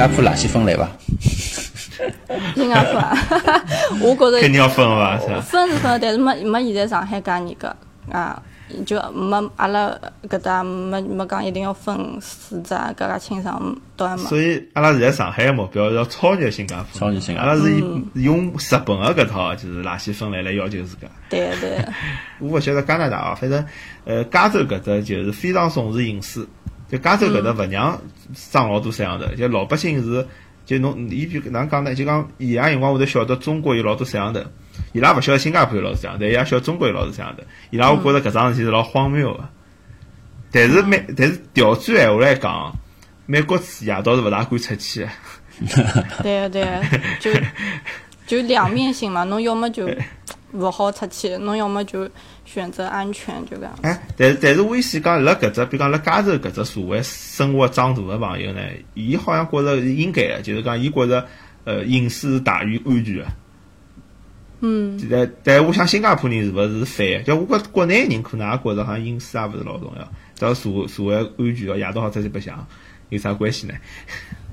加坡垃圾分类伐？新加坡啊，我觉着肯定要分伐？是吧？分是分，但是没没现在上海介严格啊，就没阿拉搿搭没没讲一定要分市值啊，搿介清爽倒还没。所以阿拉现在上海个目标是要超越新加坡，超越新加坡阿拉是以用日本个搿套就是垃圾分类来要求自家。对对，我勿晓得加拿大啊，反正呃加州搿搭就是非常重视隐私，就加州搿搭勿让装老多摄像头，就老百姓是就侬伊比哪能讲呢？就讲伊拉辰光会得晓得中国有老多摄像头，伊拉勿晓得新加坡有老多摄像头，伊拉晓得中国有老多摄像头，伊拉会觉着搿桩事体是老荒谬个。但是美，但是调转闲话来讲，美国夜到是勿大敢出去个。对对，就 就两面性嘛，侬要么就 勿好出去，侬要么就选择安全，就搿样。哎，但是但是我意思讲，辣搿只，比如讲辣加州搿只社会生活长大个朋友呢，伊好像觉着是应该个，就是讲伊觉着呃隐私大于安全个。嗯，但但我想新加坡人是勿是反个？就我觉国内人可能也觉着好像隐私也勿是老重要，只要社社会安全哦，夜到好出去白相，有啥关系呢？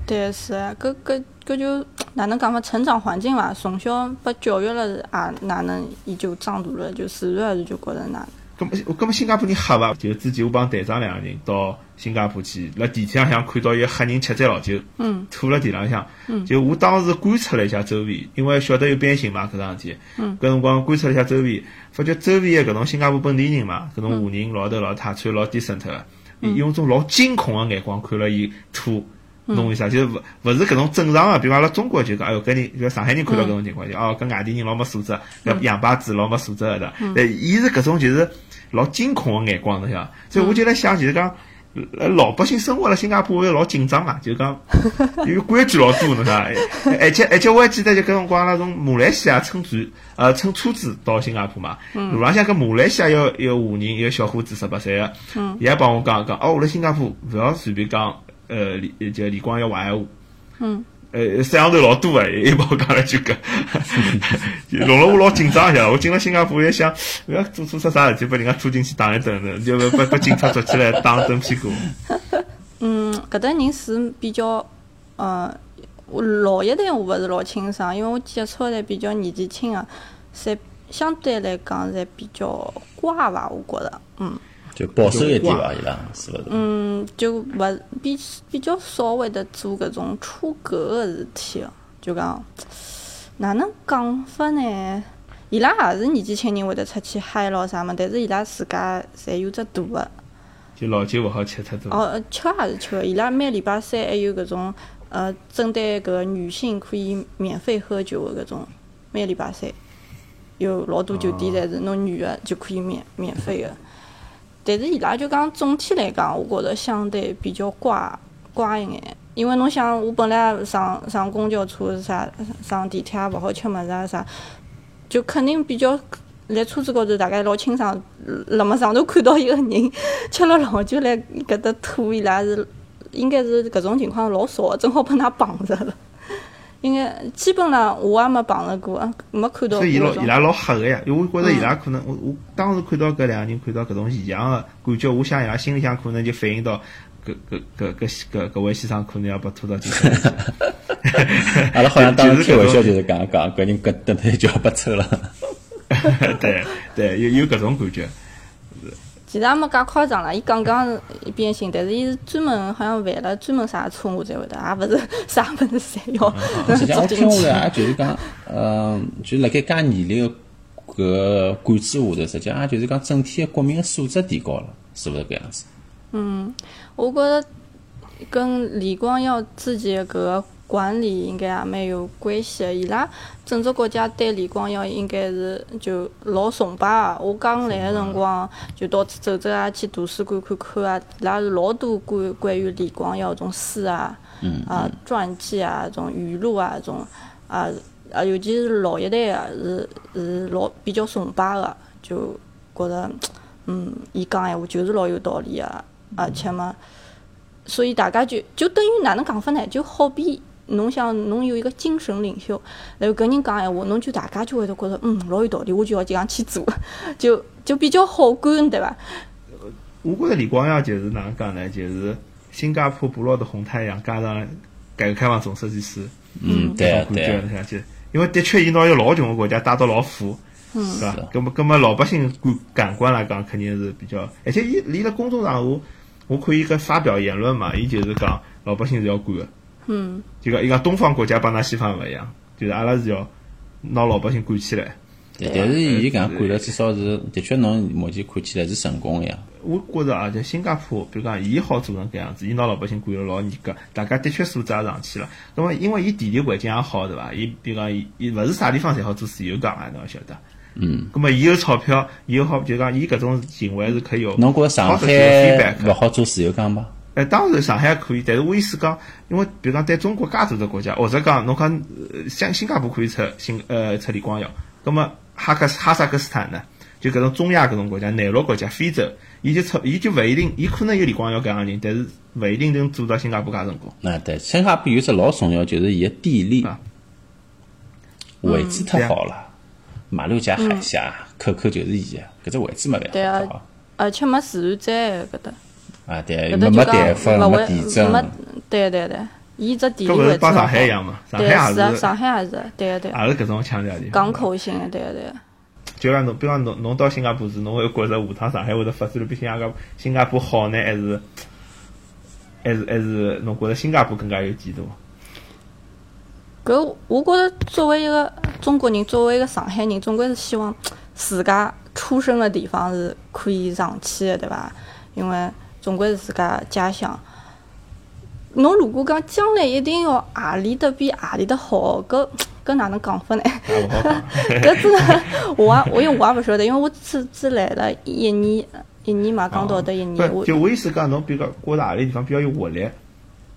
对是啊，搿搿搿就哪能讲法？成长环境伐，从小被教育了，也哪能伊就长大了，就自然而然就觉着哪能。咁么，搿么新加坡人黑伐？就之前我帮队长两个人到新加坡去，辣地铁浪向看到一个黑人吃醉老酒，嗯，吐辣地浪向，嗯就我当时观察了一下周围，因为晓得有变形嘛，搿桩事体，嗯，搿辰光观察了一下周围，发觉周围个搿种新加坡本地人嘛，搿种华人老头老太穿老 decent 个，伊用种老惊恐个眼光看了伊吐。侬为啥？就是勿勿是搿种正常个，比如讲阿拉中国就讲，哎哟，搿人就上海人看到搿种情况，就哦，搿外地人老没素质，搿洋巴子老没素质个的。但伊是搿种就是老惊恐个眼光，侬晓得？所以我就来想，就是讲，呃老百姓生活辣新加坡会老紧张啊，就是讲，因为规矩老多，侬晓得？而且而且我还记得就搿辰光阿拉从马来西亚乘船，呃，乘车子到新加坡嘛，路浪向搿马来西亚有一个华人，一个小伙子十八岁个，伊还帮我讲讲，哦，我辣新加坡勿要随便讲。呃，李就李光耀坏闲话，嗯，呃，摄像头老多个，伊帮我讲了句搿，弄了我老紧张一下。我进了新加坡，也想勿要做错啥啥事体，把人家拖进去打一顿的，就把把警察抓起来打一顿屁股。嗯，搿搭人是比较，呃，我老一代我勿是老清爽，因为我接触的比较年纪轻个，侪相对来讲侪比较乖伐，我觉着，嗯。就保守一点伐，伊拉是勿是？嗯，就勿比比较少会得做搿种出格个事体个，就讲哪能讲法呢？伊拉也是年纪轻人会得出去嗨咯啥么，但是伊拉自家侪有只度个。就老酒勿好吃太多。哦，吃也是吃个，伊拉每礼拜三还有搿种呃，针对搿个女性可以免费喝酒个搿种，每礼拜三有老多酒店侪是侬女个就可以免免费个。但是伊拉就讲总体来讲，我觉着相对比较乖乖一眼，因为侬想，我本来上上公交车啥，上地铁也勿好吃物事啊啥，就肯定比较辣车子高头，大概老清爽，辣么上头看到一个人 吃了老酒来搿搭吐，伊拉是应该是搿种情况老少，正好被㑚绑着了。应该基本上我也没碰着过，没看到过。所以伊老伊拉老黑个呀，因为我觉着伊拉可能，我我当时看到搿两个人看到搿种现象个感觉，我想伊拉心里向可能就反映到搿搿搿搿搿搿位先生可能要被拖到警察局。阿拉好像当时开玩笑就是讲讲，搿人搿等下就要被抽了。对对，有有搿种感觉。其实也没介夸张啦，伊刚刚变性，但是伊是专门好像犯了专门啥错误才会得，也勿是啥物事侪要。实际上我听下来，也就是讲，呃，就辣盖介严厉个搿管制下头，实际上也就是讲整体个国民个素质提高了，是勿是搿样子？嗯，我觉着跟李光耀自己搿个管理应该也蛮有关系个。伊拉整个国家对李光耀应该是就老崇拜个。我刚来个辰光，就到处走走啊，去图书馆看看啊，伊拉是老多关关于李光耀种书啊，啊传记啊，种语录啊，种啊啊，尤其是老一代个是是老比较崇拜个，就觉着嗯，伊讲闲话就是老有道理个，而且嘛，所以大家就就等于哪能讲法呢？就好比侬想侬有一个精神领袖，然后搿人讲闲话，侬就大家就会得觉着嗯老有道理，我就要这样去做，就就比较好管，对伐？我觉着李光耀就是哪能讲呢？就是新加坡捕捞的红太阳，加上改革开放总设计师，嗯，对啊感觉对啊，侬想起，因为的确伊拿一个老穷个国家带到老富，嗯是吧是啊？咁么咁么老百姓感感官来讲，肯定是比较，而且伊伊辣公众场合，我可以搿发表言论嘛，伊就是讲老百姓是要管个，嗯，就讲伊讲东方国家帮㑚西方勿一样，就是阿拉是要拿老百姓管起来。对但是伊搿样管了，至少是的确，侬目前看起来是成功个呀。我觉着啊，就新加坡，比如讲，伊好做成搿样子，伊拿老百姓管了老严格，大家的确素质也上去了。那么，因为伊地理环境也好，对伐？伊比如讲，伊伊勿是啥地方侪好做自由港啊，侬要晓得。嗯，那么，伊有钞票，伊有好，就讲伊搿种行为是可以有侬觉着上海勿好做自由港伐？呃，当然上海可以，但是我意思讲，因为比如讲对中国介大个国家，或者讲侬讲呃像新加坡可以出新呃出李光耀，那么哈克哈萨克斯坦呢，就搿种中亚搿种国家、内陆国家、非洲，伊就出伊就勿一定，伊可能有李光耀搿样的人，但是勿一定能做到新加坡介成功。那，对，新加坡有只老重要，就是伊个地理啊位置太对啊好了，马六甲海峡，口口就是伊个，搿只位置没对啊办法好。而且没自然灾害搿搭，啊，对，搿没没台风，没勿会地震，没，对对对，伊只地理位置是帮上海好一样嘛？上海对，也是啊，上海也是，对对，也是搿种腔调的。港口型的，对对。就讲侬，比方侬侬到新加坡时，侬会觉着下趟上海会得发展得比新加坡新加坡好呢，还是还是还是侬觉着新加坡更加有前途？搿我觉着作为一个中国人，作为一个上海人，总归是希望自家出生的地方是可以上去的，对伐？因为总归是自家家乡。侬如果讲将来一定要何里搭比何里搭好，搿搿哪能讲法呢？搿真的，我也我因为我也勿晓得，因为我只只来了一年一年嘛，刚到的一年，我就我意思讲，侬比如讲觉着何里地方比较有活力，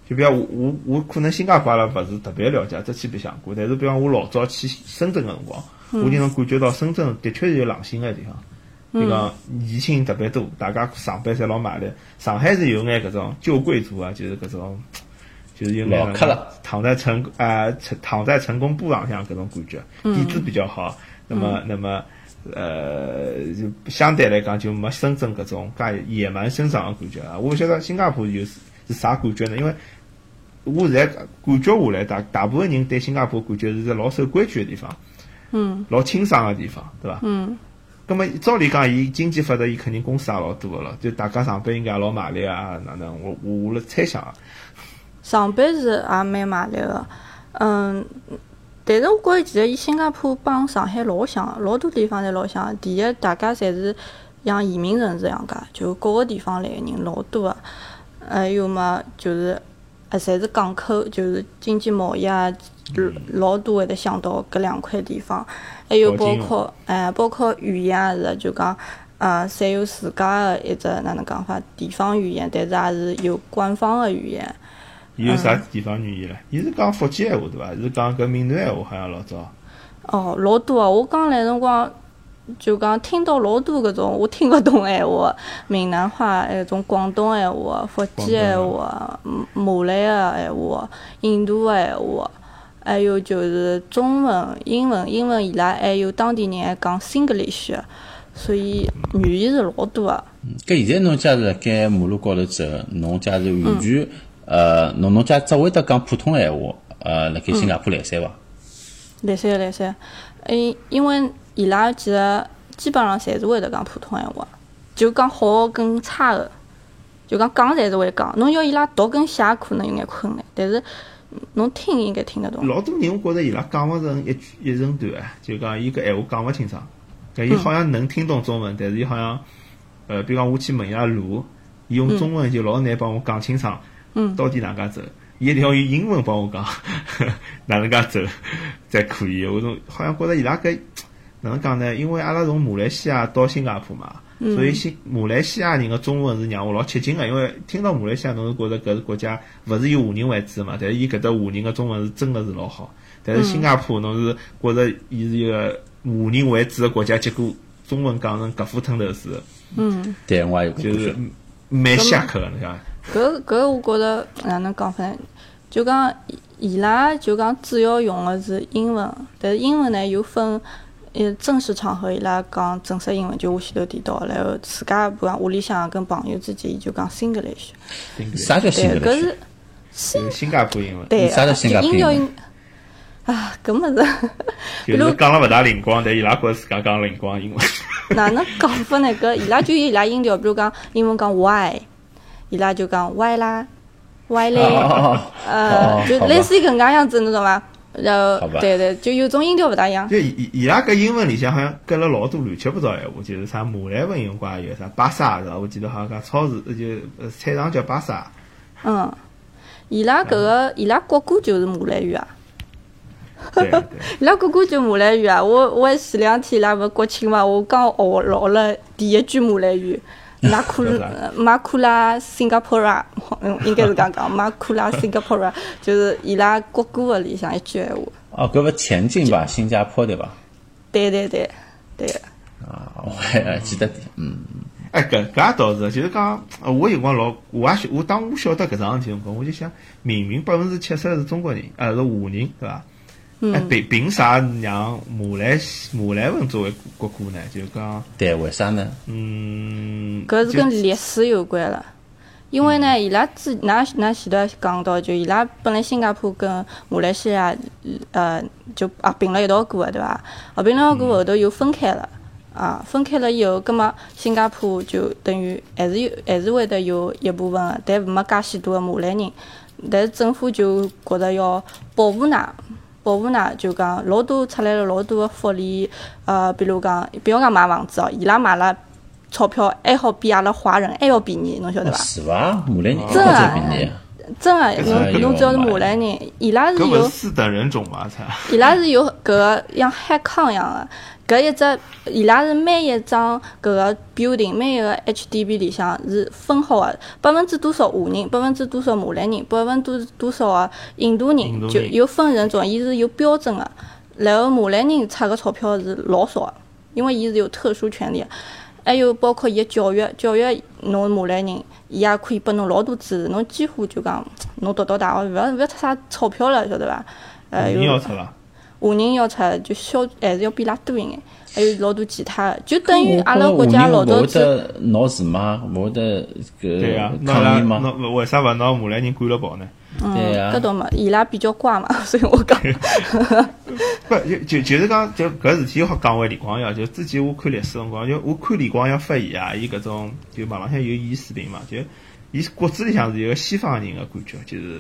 就比如我我我可能新加坡阿拉勿是特别了解，只去白相过，但是比方我老早去深圳个辰光，我就能感觉到深圳的确是有狼性个地方。就讲年轻人特别多，大家上班侪老卖力。上海是有眼搿种旧贵族啊，就是搿种，就是有眼躺在成啊、成躺在成功簿上向搿种感觉，底子比较好。那么那么呃，就相对来讲就没深圳搿种介野蛮生长的感觉啊。我勿晓得新加坡有是是啥感觉呢？因为我现在感觉下来，大大部分人对新加坡感觉是只老守规矩的地方，嗯老清爽的地方，对伐？嗯咁么照理讲，伊经济发达，伊肯定公司也老多个了，就大家上班应该也老卖力啊，哪能？我我我辣猜想啊，上班是也蛮卖力个，嗯，但是我觉着其实伊新加坡帮上海老像，老多地方侪老像。第一，大家侪是像移民城市一样介，就各个地方来个人老多个。还有嘛，就是呃，侪是港口，就是经济贸易啊，老多会得想到搿两块地方。还有包括哎，包括语言也是，就讲。呃，侪有自家的一只哪能讲法，地方语言，但是也是有官方的语言。伊有啥地方语言唻？伊是讲福建闲话对伐？是讲搿闽南闲话，好像老早。哦，老多啊！我刚来辰光就讲听到老多搿种我听勿懂闲话，闽南话那种广东闲话、福建闲话、嗯马来个闲话、印度个闲话，还有就是中文、英文，英文伊拉还有当地人还讲 Singlish，所以语言是老多个。搿现在侬假如辣盖马路高头走，侬假如完全呃，侬侬假只会得讲普通闲话，呃，辣盖新加坡来三伐？来三来三，因，因为伊拉其实基本上侪是会得讲普通闲话，就讲好跟差个，就讲讲侪是会讲。侬要伊拉读跟写可能有眼困难，但是嗯侬听应该听得懂。老多人我觉着伊拉讲勿成一句一整段啊，就讲伊搿闲话讲勿清爽。搿伊好像能听懂中文，但是伊好像呃，比如讲我去问伊拉路，伊用中文就老难帮我讲清爽，嗯到底哪能介走？伊一定要用英文帮我讲 哪能介走才可以。我种好像觉着伊拉搿哪能讲呢？因为阿拉从马来西亚到新加坡嘛，所以新马来西亚人个中文是让我老吃惊个，因为听到马来西亚侬是觉着搿是国家勿是以华人为主嘛，但是伊搿搭华人个中文是真个是老好。但是新加坡侬是觉着伊是一个华人为主个国家，结果中文讲成搿副吞头似的，嗯，对，我也有搿就是感觉。蛮下克个，侬想。搿搿我觉着哪能讲法呢？就讲伊伊拉就讲主要用的是英文，但是英文呢又分。呃，正式场合伊拉讲正式英文，就我前头提到，然后自家比如讲屋里向跟朋友之间，伊就讲 Singlish。啥叫 english 搿是新加坡英文，对啥叫新加坡英文音调应啊，搿物事，比 如就是讲了勿大灵光，但伊拉觉着自家讲灵光英文。哪能讲法呢？搿伊拉就有伊拉音调，比如讲英文讲 why，伊拉就讲 why 啦，why 嘞，呃，就类似于搿能介样子，侬懂伐？然后对对，就有种音调勿大一样。就伊伊伊拉搿英文里向好像隔了老多乱七八糟闲话，就是啥马来文用光也有啥巴萨是伐？我记得好像讲超市就呃菜场叫巴萨，嗯，伊拉搿个伊拉国歌就是马来语啊。伊拉国歌就马来语啊。我我前两天伊拉勿国庆嘛，我刚学学了第一句马来语。马库叫啥呃马库拉新加坡啊，嗯，应该是搿样讲，马库拉新加坡啊，就是伊拉国歌个里向一句闲话。哦，搿勿前进吧，新加坡对伐？对对对对，啊，我还记得点，嗯，哎，搿搿也倒是，就是讲，呃我有辰光老，我也晓，我当我晓得搿桩事体辰光，我就想，明明百分之七十是中国人，呃，是华人，对伐？哎，凭凭啥让马来西马来文作为国歌呢？就讲，对，为啥呢？嗯，搿是跟历史有关了。因为呢，伊拉之㑚㑚前头讲到，就伊拉本来新加坡跟马来西亚，呃，就合并了一道过个，对伐？合并了过后头又分开了，啊，分开了以后，葛末新加坡就等于还是有还是会得有一部分个，但没介许多个马来人。但是政府就觉着要保护㑚，保护呢，就讲老多出来了老多个福利，呃，比如讲，不要讲买房子哦，伊拉买了钞票还好比阿拉华人还要便宜，侬晓得伐？是伐？马来人真个便宜。真个，哎侬侬只要是马来人，伊拉是有是四等人种嘛？才伊拉是有搿个像海康一样个，搿一只伊拉是每一张搿个 building 每一个 HDB 里向是分好个，百分之多少华人，百分之多少马来人，百分之多少个印度人，就有分人种，伊是有标准个。然后马来人出个钞票是老少个，因为伊是有特殊权利的。还有包括伊个教育，教育侬马来人，伊也可以拨侬老多支持，侬几乎就讲侬读到大学勿要勿要出啥钞票了，晓得伐？呃，人有要出伐？华人要出就小还是要比伊拉多一眼，还有老多其他的，就等于阿拉国家老勿会早子，得闹事吗？勿会得对呀搿，那拉抗议吗？那为啥勿拿马来人赶了跑呢？嗯，对呀搿倒嘛，伊拉比较乖嘛，所以我讲，不就就就是讲，就搿事体好讲回李光耀。就之前我看历史辰光，就我看李光耀发言啊，伊搿种就网浪向有伊视频嘛，就伊骨子里向是一个西方人个感觉，就是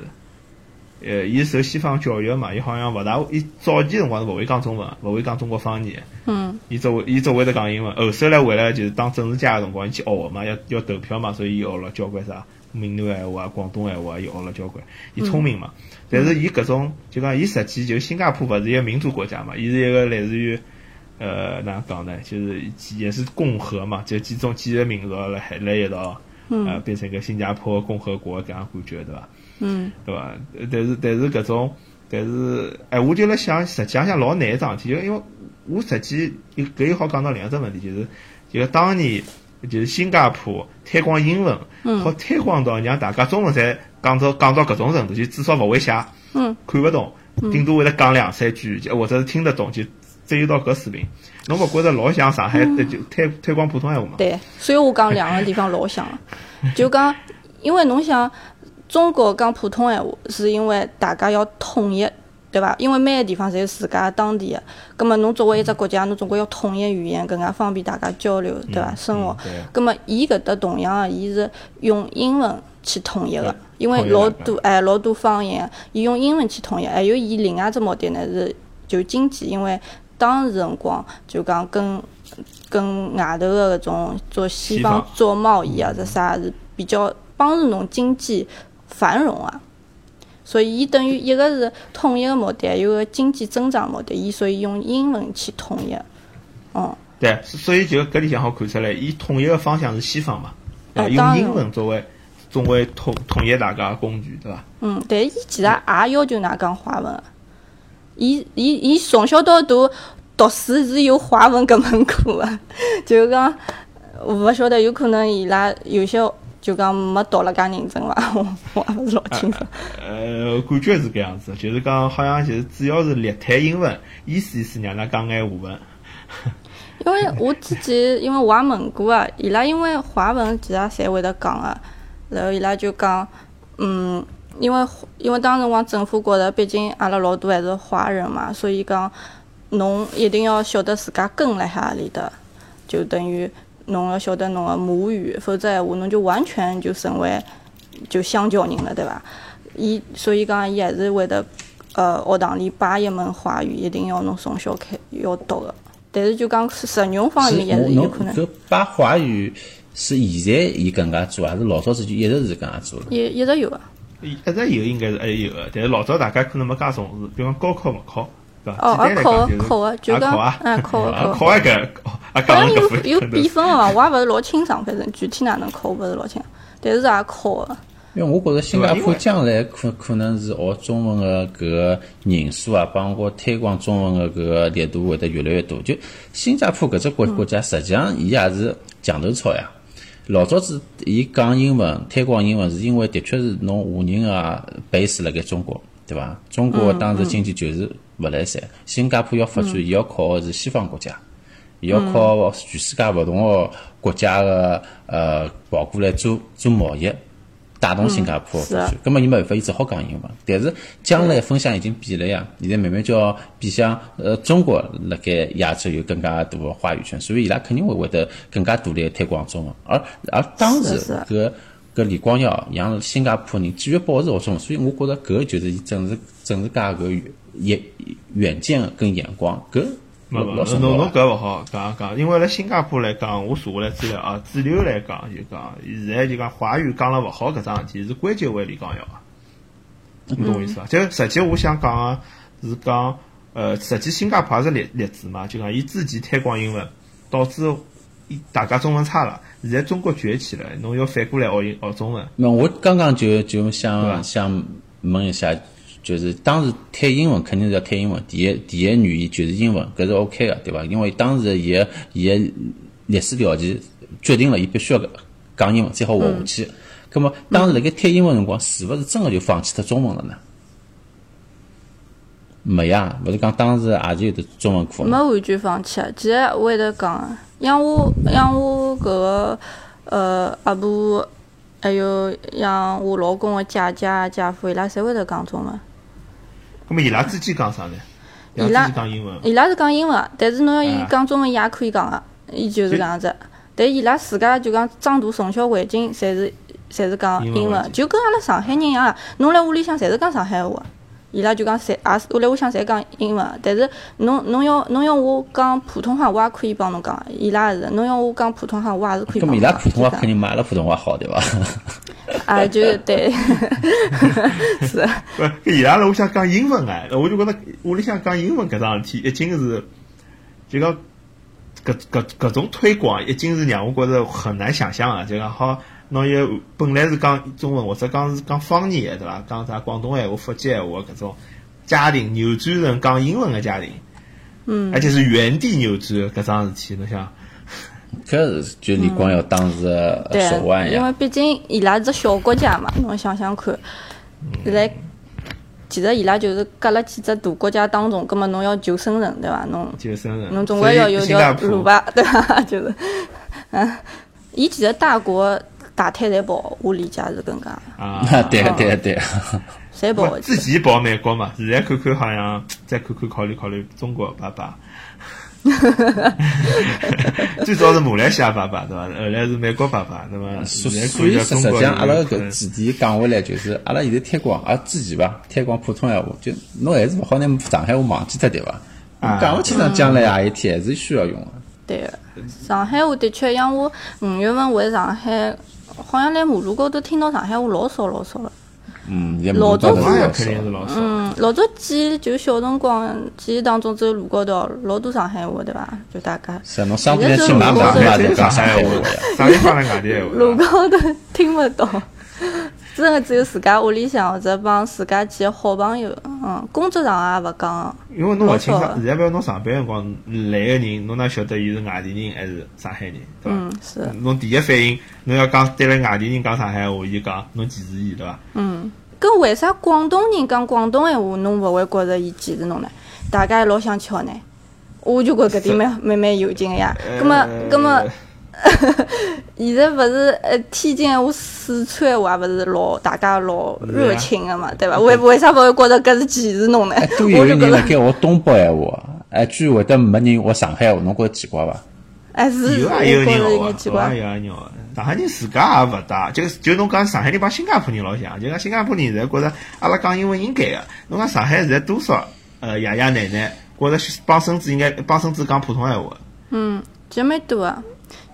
呃，伊受西方教育个嘛，伊好像勿大，伊早期辰光是勿会讲中文，勿会讲中国方言。嗯伊只会伊只会得讲英文，后首来回来就是当政治家个辰光，伊去学嘛，要要投票嘛，所以伊学了交关啥闽南闲话啊、广东闲话啊，伊学了交关。伊聪明嘛，但是伊搿种就讲伊实际就新加坡勿是一个民主国家嘛，伊是一个类似于呃哪能讲呢，就是也是共和嘛，就几种几个民族辣海辣一道，呃变成一个新加坡共和国搿样感觉对伐？嗯对伐？呃但是但是搿种，但是哎，我就辣想，实际上想老难一桩事体，就因为我实际有搿又好讲到另一只问题，就是就是当年就是新加坡推广英文，好推广到让大家中文侪讲到讲到搿种程度，就至少勿会写，嗯，看勿懂，顶多会得讲两三句，就或者是听得懂，就只有到搿水平。侬勿觉着老像上海就推推广普通闲话嘛？对，所以我讲两个地方老像了，就讲，因为侬想，中国讲普通闲话，是因为大家要统一，对伐？因为每个地方侪有自家当地个，葛末侬作为一只国家，侬总归要统一语言，更加方便大家交流，对伐？生活。对葛末伊搿搭同样个，伊是用英文去统一个，因为老多哎老多方言，伊用英文去统一，还有伊另外一只目的呢是就经济，因为当时辰光就讲跟跟外头个搿种做西方做贸易啊，这啥是比较帮助侬经济繁荣啊。所以伊等于一个是统一个目的，还有个经济增长目的，伊所以用英文去统一。嗯，对，所以就搿里向好看出来，伊统一个方向是西方嘛，对吧哎当然用英文作为作为统统一大家个工具，对伐？嗯，但伊其实也要求㑚讲华文。伊伊伊从小到大读书是有华文搿门课个，就是讲，我勿晓得有可能伊拉有些就讲没读了介认真伐，我我也勿是老清楚。呃，感觉是搿样子，就是讲好像就是主要是力推英文，意思意思让㑚讲眼华文。因为我之前因为我也问过啊，伊拉因为华文其实侪会得讲啊，然后伊拉就讲，嗯，因为因为当时光政府觉着，毕竟阿拉老多还是华人嘛，所以讲侬一定要晓得自家根辣海何里搭，就等于侬要晓得侬个母语，否则闲话侬就完全就成为就香蕉人了，对伐？伊所以讲伊还是会得呃学堂里摆一门华语，一定要侬从小开要读个。但是就讲实用方是面也是有可能，搿把华语是现在伊搿能介做，还是老早之前一直是搿能介做的？一一直有啊。一直有应该是还有个，但是老早大家可能没介重视，比方高考勿考，哦，也考个讲就是考个，就讲也考啊，嗯考 个啊考个。好讲搿像有有 比分个伐？我也勿是老清爽，反正具体哪能考勿是老清，但是也考个。因为我觉着新加坡将来可可能是学中文的搿个人数啊，包括推广中文的搿个力度会得越来越多。就新加坡搿只国国家，实际上伊也是墙头草呀。老早子伊讲英文、推广英文，是因为的确是侬华人啊 base 辣盖中国，对伐？中国当时经济就是勿来三，新加坡要发展，伊要靠个是西方国家。伊要靠全世界勿同个国家个呃跑过来做做贸易，带动新加坡发展。葛末伊没办法，伊只好讲英文。但是将来风向已经变了呀，现在慢慢叫变向呃中国辣盖亚洲有更加大个话语权，所以伊拉肯定会会得更加大力推广中文。而而当时搿搿李光耀让新加坡人继续保持学中文，所以我觉着搿就是伊政治政治家搿远远远见跟眼光，搿老没没，老。侬侬搿勿好讲讲，因为辣新加坡来讲，我查下来资料啊，主流来讲就讲，现在就讲华语讲了勿好搿桩事体是关键为李光耀啊，侬懂我意思伐？就实际我想讲个是讲，呃，实际新加坡也是例例子嘛，就讲伊之前推广英文，导致伊大家中文差了，现在中国崛起了，侬要反过来学英学中文，那我刚刚就就想想问一下，就是当时推英文肯定是要推英文，第一第一语言就是英文，搿是 OK 的，对伐？因为当时伊个伊个历史条件决定了伊必须要讲英文才好活下去。葛么当时辣盖推英文辰光，是勿是真个就放弃脱中文了呢？没呀，勿是讲当时也是有得中文课没嘛。完全放弃啊。其实我会得讲，像我像我搿个呃阿婆，还有像我老公个姐姐、姐夫，伊拉侪会得讲中文。咁么伊拉之间讲啥呢？伊伊拉拉之间讲英文，伊拉是讲英文，但是侬要伊啊讲中文，伊也可以讲个，伊就是搿样子。但伊拉自家就讲长大从小环境，侪是侪是讲英文，就跟阿拉上海人一样啊。侬辣屋里向侪是讲上海话，伊拉就讲侪也是我辣屋里向侪讲英文。但是侬侬要侬要我讲普通话，我也可以帮侬讲。伊拉也是，侬要我讲普通话，我也是可以帮侬讲。伊拉普通话肯定没阿拉普通话好，对伐？啊，就是对，是。不，搿伊拉辣屋里向讲英文哎，我就觉着屋里向讲英文搿桩事体已经是，就讲搿搿搿种推广已经是让我觉着很难想象啊！就讲好，拿一个本来是讲中文或者讲是讲方言的对伐？讲啥广东闲话、福建闲话搿种家庭扭转成讲英文个家庭，嗯，而且是原地扭转搿桩事体，侬想？搿是就李光耀当时的对手腕，呀。因为毕竟伊拉是小国家嘛，侬想想看，现在其实伊拉就是隔了几只大国家当中，葛么侬要求生存，对伐？侬求生存，侬总归要有条路吧，对伐？就是，嗯，伊其实大国大体侪跑，我理解是搿能介，啊，对对对，侪跑自。己跑美国嘛，现在看看好像再看看考虑考虑中国爸爸。最早是马来西亚爸爸对伐？后来是美国爸爸，那么所现在所以实际上，阿拉有搿主题讲回来，就是阿拉现在推广啊之前伐，推广普通闲话，就侬还是勿好拿上海话忘记脱对伐？啊讲勿清爽将来啊一天还是需要用的。对个，上海话的确，像我五月份回上海，好像来马路高头听到上海话老少老少了。嗯，老早肯定是老少。嗯，老早记忆就小辰光记忆当中，只有路高头老多上海话，对伐？就大家是啊侬商店去买买现在买讲上海话上海话呀。，上海话外地闲话。路高头听勿懂，真个只有自家屋里向或者帮自家几个好朋友，嗯，工作上也勿讲。因为侬勿清爽现在比如侬上班辰光来个人，侬哪晓得伊是外地人还是上海人，对伐？嗯，是，侬第一反应，侬要讲对了外地人讲上海话，伊讲侬歧视伊，对伐？嗯。搿为啥广东人讲广东闲话，侬勿会觉着伊歧视侬呢？大家也老想巧呢。我就觉搿点蛮蛮蛮有劲个呀。葛么，葛么，现在勿是呃天津闲话、四川闲话，勿是老大家老热情个嘛，对伐？为为啥勿会觉着搿是歧视侬呢？都有人辣盖学东北闲话，哎，居然会得没人学上海闲话，侬觉着奇怪伐？哎，是，有我也有人学觉着有眼的，奇怪有。也有人学的。上海人自家也勿大，就就侬讲上海人帮新加坡人老像，就讲新加坡人现在觉着阿拉讲英文应该个。侬讲上海现在多少呃爷爷奶奶觉着帮孙子应该帮孙子讲普通闲话。嗯，其实蛮多个。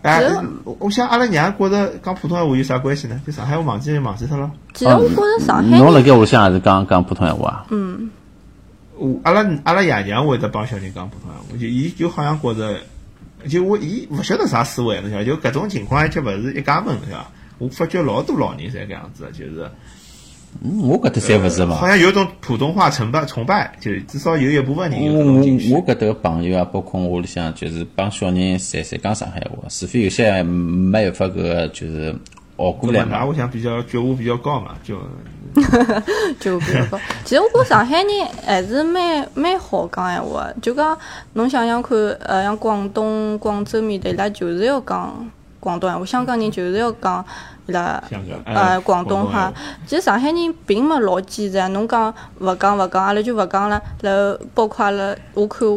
哎，我我想阿拉娘觉着讲普通闲话有啥关系呢？就上海话忘记忘记脱了。其实我觉着上海，侬辣盖屋里向也是讲讲普通闲话啊？嗯，我阿拉阿拉爷娘会得帮小人讲普通闲话，就伊就好像觉着，就我伊勿晓得啥思维，侬晓得，就搿种情况而且勿是一家门，对伐？我发觉老多老人侪搿样子的，就是。嗯我搿搭侪勿是嘛好。像有种普通话崇拜崇拜，就至少有一部分人有我。我我搿搭个朋友啊，包括我屋里向，就是帮小人侪侪讲上海话，除非有些没办法搿个就是学过来嘛。那我想比较觉悟比较高嘛，就 就比较高。其实我觉着上海人还是蛮蛮好讲闲话的，就讲侬想想看，呃，像广东、广州面搭，伊拉就是要讲广东闲话，香港人就是要讲伊拉呃哎广东话。其实上海人并没老坚持啊，侬讲勿讲勿讲，阿拉就勿讲了。然后包括阿拉，我看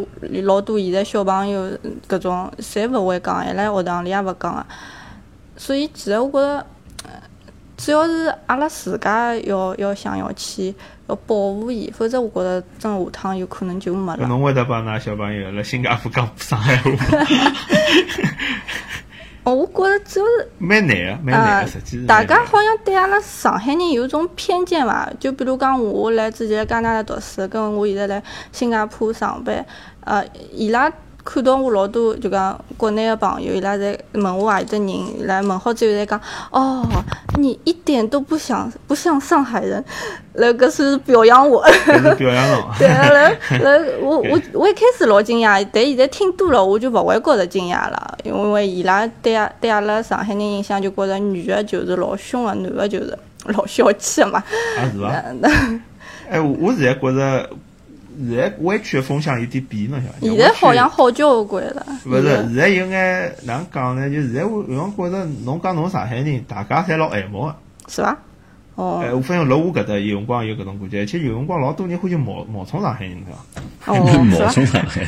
老多现在小朋友搿种侪勿会讲，伊拉学堂里也勿讲个。所以其实我觉着。主要是阿拉自家要要想要去要保护伊，否则我觉着真下趟有可能就没了。侬会得帮㑚小朋友辣新加坡讲上海话吗，哦，我觉着主要是蛮难个，蛮难呃个，实际是，大家好像对阿拉上海人有种偏见伐？就比如讲，我来之前在加拿大读书，跟我现在来新加坡上班，呃，伊拉看到我老多就讲国内的朋友，伊拉在问我何里搭人，伊拉问好之后在讲，哦，你一点都不像不像上海人，那个是表扬我。表扬侬。对啊，然后然后我我我一开始老惊讶，但现在听多了，我就勿会觉着惊讶了，因为伊拉对阿对阿拉上海人印象就觉着女的就是老凶的，男的就是老小气的嘛。啊是伐？哎，我我现在觉着，现在湾区的风向有点变，侬晓得伐？现在好像好交关了。勿是，现在现在有眼哪能讲呢？就现在我有辰光觉着，侬讲侬上海人，大家侪老爱慕个。是伐？哦哎，我发现辣我搿搭有辰光有搿种感觉，而且有辰光老多人欢喜冒冒充上海人，对伐？哦，冒？充上海。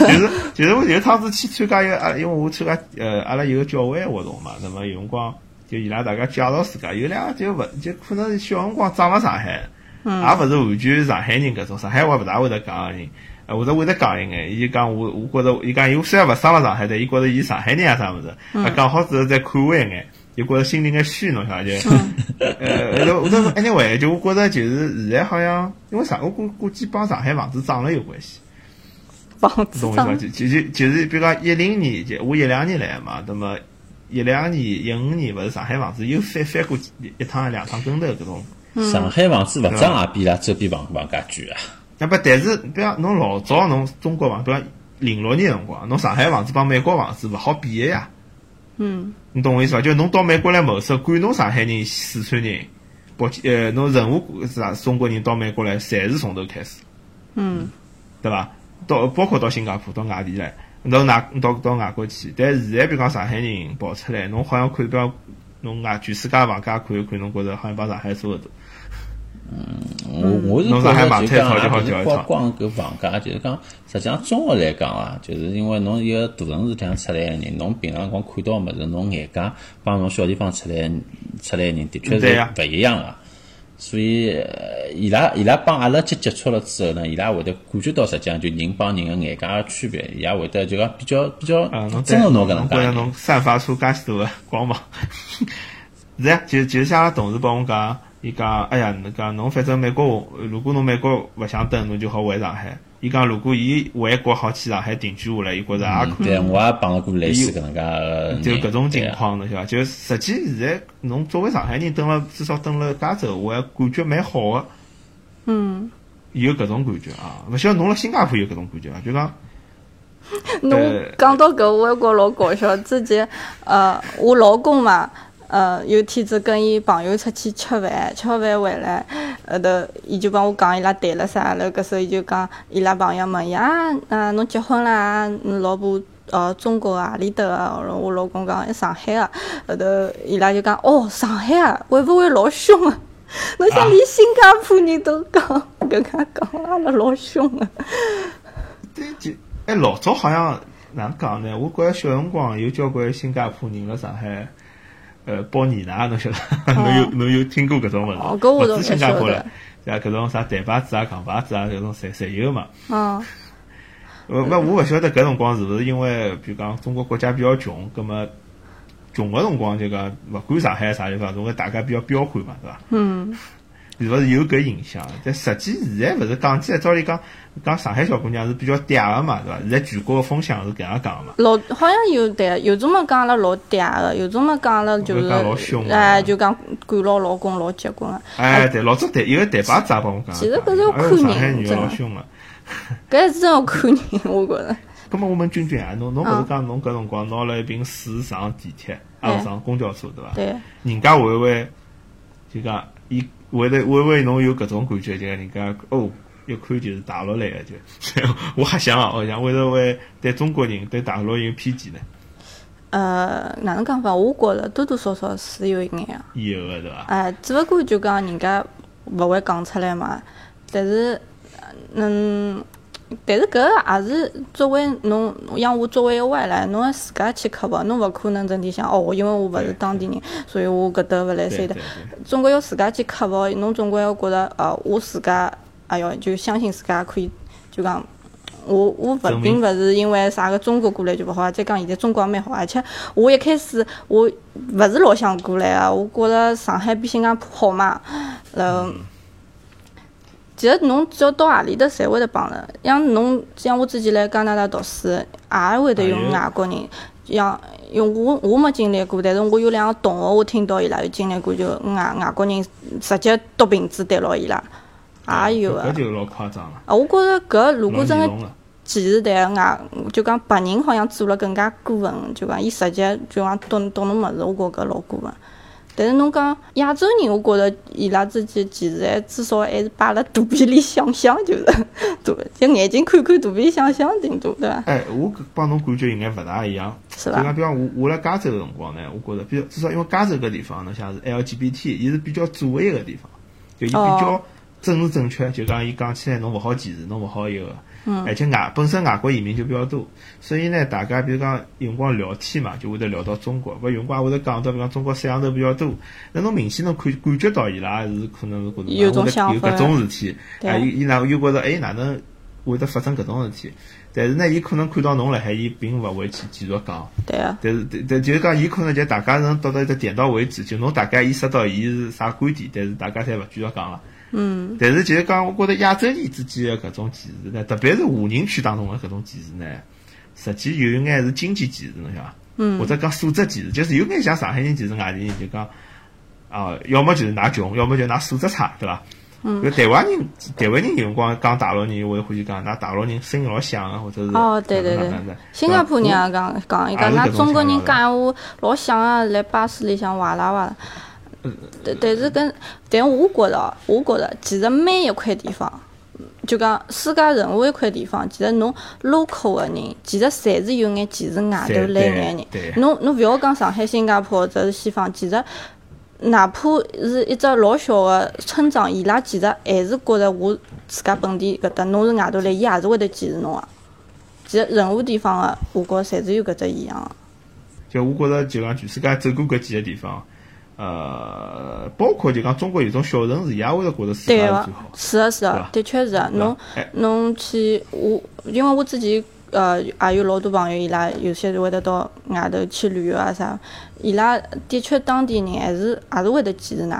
就是就是我有一趟子去参加一个啊，因为我参加呃阿拉有个教会活动嘛，那么有辰光就伊拉大家介绍自家，有两个就勿就可能是小辰光长了上海，嗯也勿是完全上海人搿种，上海话勿大会得讲个人，呃或者会得讲一眼，伊就讲我我觉着伊讲伊虽然勿生了上海，但伊觉着伊上海人啊啥物事，嗯啊讲好之后再看我一眼。就觉着心里眼虚，侬晓得 就，嗯呃，后头后头 anyway，就我觉着就是现在好像，因为上我估估计帮上海房子涨了有关系。房子懂我意思伐？涨，就就就就是，比如讲一零年，就我一两年来嘛，那么一两年、一五年，勿是上海房子又翻翻过一一趟两趟跟头搿种。上海房子勿涨也比伊拉周边房房价贵啊。那不，但是比方侬老早侬中国房，比方零六年辰光，侬上海房子帮美国房子勿好比个呀。嗯，你懂我意思伐？就侬到美国来谋生，管侬上海人、四川人，北京呃，侬任何啥中国人到美国来，侪是从头开始。嗯，对伐？到包括到新加坡、到外地来，到外到到外国去。但现在比如讲上海人跑出来，侬好像看比方侬外全世界房价看一看，侬觉着好像帮上海差勿多。我我是觉侬上海买着就讲，菜炒就好也不是光光搿房价，就是讲，实际上综合来讲啊，就是因为侬一个大城市里向出来个人，侬平常光看到物事，侬眼界帮侬小地方出来出来个人，的确是勿一样个。所以，呃伊拉伊拉帮阿拉接接触了之后呢，伊拉会得感觉到实际上就人帮人个眼界个区别，伊也会得就讲比较比较啊，侬尊重侬搿能介。侬散发出介许多个光芒。是呀，就就像阿拉同事帮我讲，伊讲，哎呀，侬讲侬反正美国，如果侬美国勿想等，侬就好回上海。伊讲，如果伊回国好去上海定居下来，伊觉着也可以。对，我也碰到过类似搿能介就搿种情况，侬晓得伐？就实际现在侬作为上海人，蹲了至少蹲了加州，我还感觉蛮好个，嗯，有搿种感觉啊。勿晓得侬辣新加坡有搿种感觉伐？就讲侬呃讲到搿，我还觉老搞笑。之前，呃，我老公嘛，呃，有天子跟伊朋友出去吃饭，吃好饭回来，后头伊就帮我讲伊拉谈了啥，然后搿时候伊就讲伊拉朋友问伊啊，侬结婚啦？侬老婆呃中国何里搭个？我老公讲上海个，后头伊拉就讲哦上海啊，会勿会老凶啊？侬想连新加坡人都讲搿能介讲，阿拉老凶个。对，就哎老早好像哪能讲呢？我觉着小辰光有交关新加坡人辣上海。呃，包年奶，侬晓得？侬有侬有听过搿种物事？勿止新加坡了，像搿种啥台牌子啊、港牌子啊，搿种侪侪有嘛。哦。呃，勿我勿晓得搿辰光是勿是因为，比如讲中国国家比较穷，葛末穷个辰光就讲勿管上海啥地方，总归大家比较彪悍嘛，对伐？嗯。是勿是有搿影响？但实际现在勿是讲起来，照理讲讲上海小姑娘是比较嗲个嘛，对伐？现在全国个风向是搿样讲个嘛。老好像有对，有种么讲阿拉老嗲个，有种么讲阿拉就是哎，就讲管牢老公老结棍个。哎，对，老早台有个台巴子也帮我讲。其实搿是要看人，上海女老凶个。搿是真要看人，我觉着。葛末我问君君啊，侬侬勿是讲侬搿辰光拿了一瓶水上地铁，啊上公交车对伐？对。人家会勿会就讲伊？会得会勿会侬有搿种感觉，就人家哦，一看就是大陆来个，就 我还想哦，像会得会对中国人对大陆有偏见呢？呃，哪能讲法？我觉着多多少少是有一眼啊。有个对伐？哎，只勿过就讲人家勿会讲出来嘛，但是嗯。但是搿也是作为侬，像我作为一个外来，侬要自家去克服，侬勿可能整天想哦，因为我勿是当地人，所以我搿搭勿来三的。总归要自家去克服，侬总归要觉着哦，我自家，哎哟，就相信自家可以，就讲我我勿并勿是因为啥个中国过来就勿好，再讲现在中国也蛮好，而且我一开始我勿是老想过来啊，我觉着上海比新加坡好嘛，然后。其实侬只要到何里搭，侪会得帮了。像侬，像我之前来加拿大读书，也会得用外国人。像用我，我没经历过，但是我有两个同学，我听到伊拉有经历过，就外外国人直接夺瓶子对牢伊拉，也有啊。搿就老夸张了。啊，我觉着搿如果真个歧视对外，就讲白人好像做了更加过分，就讲伊直接就讲夺夺侬物事，我觉搿老过分。但是侬讲亚洲人，我觉着伊拉之间其实还至少还是摆辣肚皮里想想，就是对，就眼睛看看，肚皮想想顶多，对伐？哎，我帮侬感觉应该勿大一样，是伐？就讲比方我我辣加州个辰光呢，我觉着比较至少因为加州搿地方，侬像是 LGBT，伊是比较左翼个地方，就伊比较政治正确，就讲伊讲起来侬勿好歧视，侬勿好一个。而且外本身外国移民就比较多，所以呢，大家比如讲有辰光聊天嘛，就会得聊到中国，勿有辰光会得讲到，比如讲中国摄像头比较多，那侬明显侬看感觉到伊拉是可能是觉得有搿种事体，哎，伊伊哪又觉着哎哪能会得发生搿种事体？但是呢，伊可能看到侬辣海，伊并勿会去继续讲。对啊。但是但但就是讲，伊可能就大家能到到一个点到为止，就侬大概意识到伊是啥观点，但是大家侪勿继续讲了。嗯，但是就是讲，我觉着亚洲人之间的搿种歧视呢，特别是华人区当中的搿种歧视呢，实际有一眼是经济歧视，侬晓得伐？嗯。或者讲素质歧视，就是有眼像上海人歧视外地人，就讲啊，要么就是㑚穷，要么就㑚素质差，对伐？嗯。台湾人，台湾人有辰光讲大陆人，会欢喜讲㑚大陆人声音老响啊，或者是哦，对对对。新加坡人也讲讲，伊讲㑚中国人讲话老响啊，辣巴士里向哇啦哇啦。但但是跟，但我觉着，我觉着，其实每一块地方，就讲世界任何一块地方，其实侬 local 的人，其实侪是有眼歧视外头来眼人。侬侬勿要讲上海、新加坡或者是西方，其实哪怕是一只老小的村庄，伊拉其实还是觉着我自家本地搿搭，侬是外头来，伊也是会得歧视侬个。其实任何地方的，我觉侪是有搿只一样。就我觉着，就讲全世界走过搿几个地方。呃，包括就讲中国有种小城市，也会得觉得自家是最好。是的，是的，的确是。侬侬去我，因为我自己呃也有老多朋友，伊拉有些会得到外头去旅游啊啥，伊拉的确当地人还是还是会得记住㑚。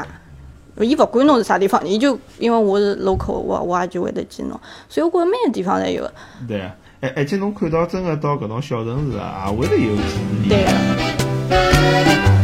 伊勿管侬是啥地方，伊就因为我是 local，我我也就会得记侬。所以我觉着每个地方侪有。对啊，而而且侬看到真个到搿种小城市啊，也会得有。对。